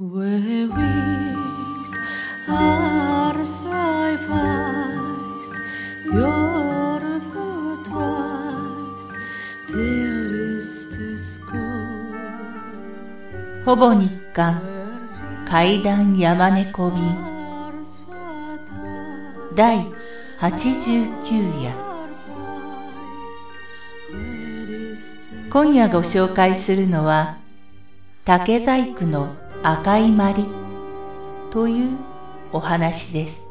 ほぼ日刊階段山猫便第89夜今夜ご紹介するのは竹細工の赤いまりというお話です。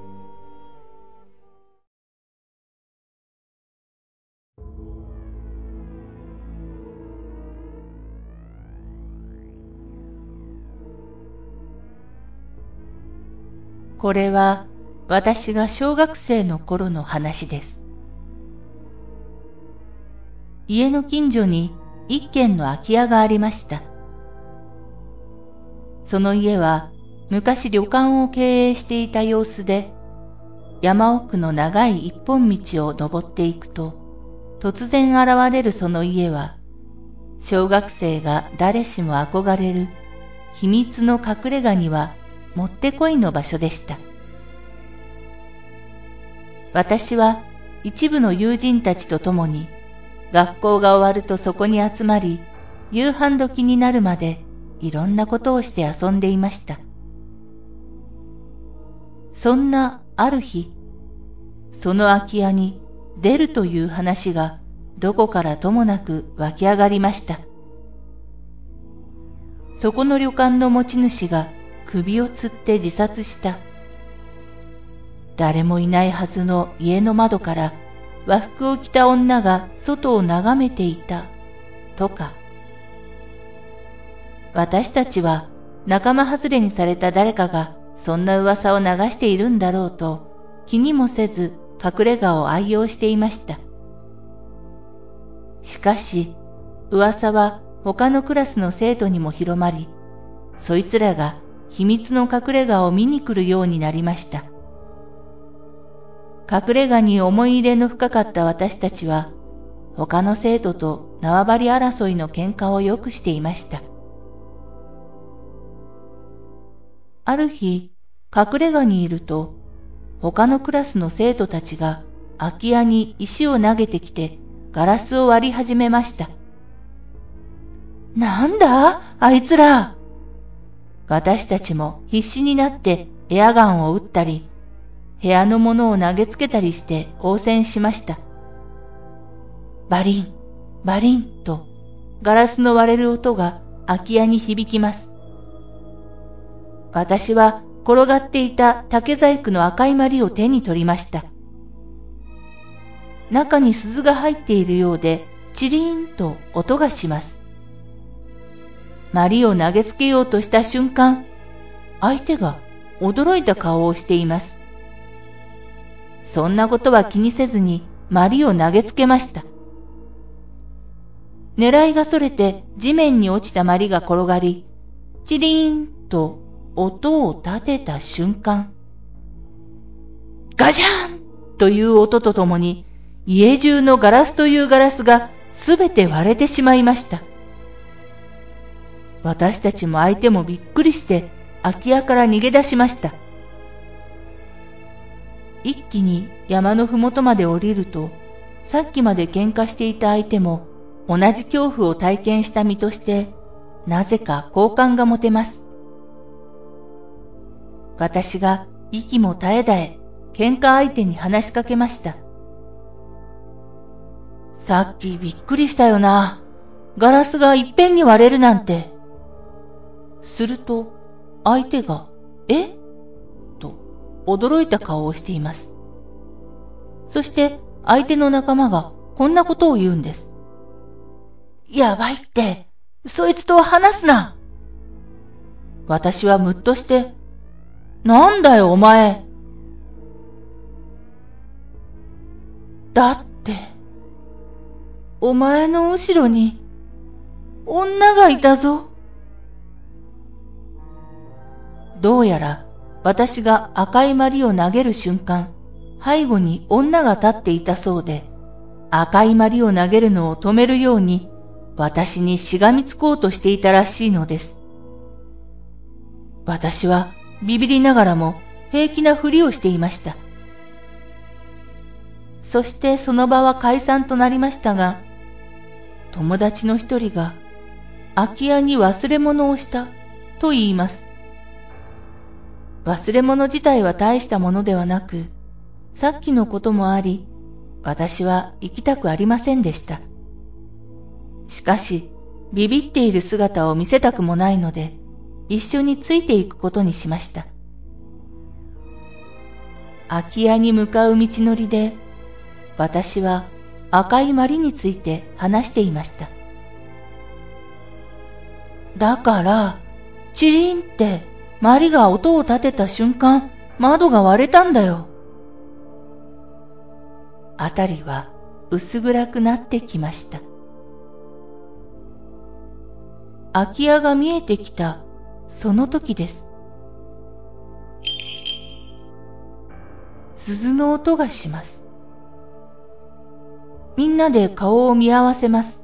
これは私が小学生の頃の話です。家の近所に一軒の空き家がありました。その家は昔旅館を経営していた様子で、山奥の長い一本道を登っていくと、突然現れるその家は、小学生が誰しも憧れる秘密の隠れ家にはもってこいの場所でした。私は一部の友人たちと共に学校が終わるとそこに集まり、夕飯時になるまでいろんなことをして遊んでいました。そんなある日、その空き家に出るという話がどこからともなく湧き上がりました。そこの旅館の持ち主が首を吊って自殺した。誰もいないはずの家の窓から和服を着た女が外を眺めていた。とか。私たちは仲間外れにされた誰かがそんな噂を流しているんだろうと気にもせず隠れ家を愛用していました。しかし、噂は他のクラスの生徒にも広まり、そいつらが秘密の隠れ家を見に来るようになりました。隠れ家に思い入れの深かった私たちは、他の生徒と縄張り争いの喧嘩をよくしていました。ある日、隠れ家にいると、他のクラスの生徒たちが空き家に石を投げてきてガラスを割り始めました。なんだ？あいつら私たちも必死になってエアガンを撃ったり、部屋のものを投げつけたりして応戦しました。バリン、バリンとガラスの割れる音が空き家に響きます。私は転がっていた竹細工の赤い鞠を手に取りました。中に鈴が入っているようで、チリーンと音がします。鞠を投げつけようとした瞬間、相手が驚いた顔をしています。そんなことは気にせずに鞠を投げつけました。狙いがそれて地面に落ちた鞠が転がり、チリーンと音を立てた瞬間、ガジャンという音とともに、家中のガラスというガラスがすべて割れてしまいました。私たちも相手もびっくりして空き家から逃げ出しました。一気に山のふもとまで降りると、さっきまで喧嘩していた相手も同じ恐怖を体験した身として、なぜか好感が持てます。私が息も絶え絶え喧嘩相手に話しかけました。さっきびっくりしたよな。ガラスがいっぺんに割れるなんて。すると、相手が、え？と、驚いた顔をしています。そして、相手の仲間がこんなことを言うんです。やばいって、そいつと話すな。私はむっとして、なんだよお前。だって、お前の後ろに、女がいたぞ。どうやら、私が赤い鞠を投げる瞬間、背後に女が立っていたそうで、赤い鞠を投げるのを止めるように、私にしがみつこうとしていたらしいのです。私はビビりながらも平気なふりをしていました。そしてその場は解散となりましたが、友達の一人が空き家に忘れ物をしたと言います。忘れ物自体は大したものではなく、さっきのこともあり、私は行きたくありませんでした。しかし、ビビっている姿を見せたくもないので、一緒についていくことにしました。空き家に向かう道のりで、私は赤いマリについて話していました。だから、チリンってマリが音を立てた瞬間、窓が割れたんだよ。あたりは薄暗くなってきました。空き家が見えてきたその時です。鈴の音がします。みんなで顔を見合わせます。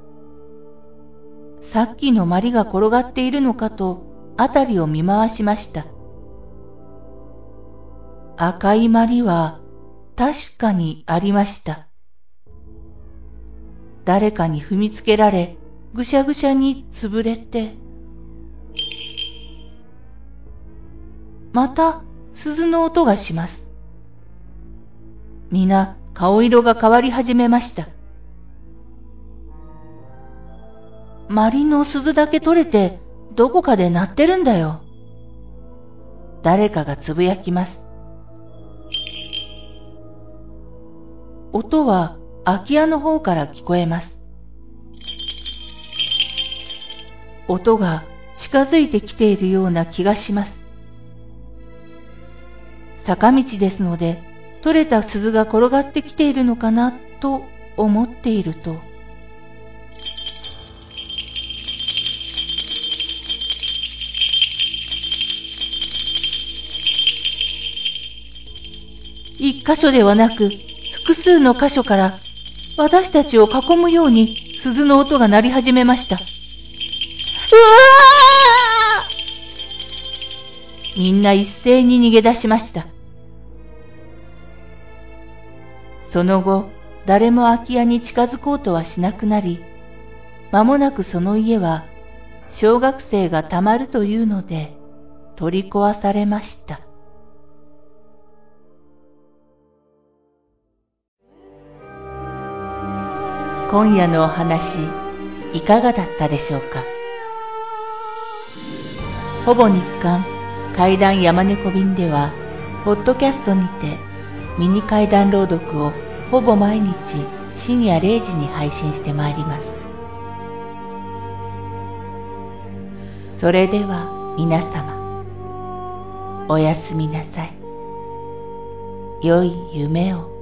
さっきのマリが転がっているのかとあたりを見回しました。赤いマリは確かにありました。誰かに踏みつけられ、ぐしゃぐしゃに潰れて。また鈴の音がします。皆顔色が変わり始めました。マリの鈴だけ取れてどこかで鳴ってるんだよ。誰かがつぶやきます。音は空き家の方から聞こえます。音が近づいてきているような気がします。坂道ですので、取れた鈴が転がってきているのかなと思っていると、一箇所ではなく、複数の箇所から私たちを囲むように鈴の音が鳴り始めました。うわーみんな一斉に逃げ出しました。その後、誰も空き家に近づこうとはしなくなり、間もなくその家は小学生がたまるというので取り壊されました。今夜のお話いかがだったでしょうか？ほぼ日刊怪談山猫便ではポッドキャストにてミニ怪談朗読をほぼ毎日深夜0時に配信してまいります。それでは皆様おやすみなさい。良い夢を。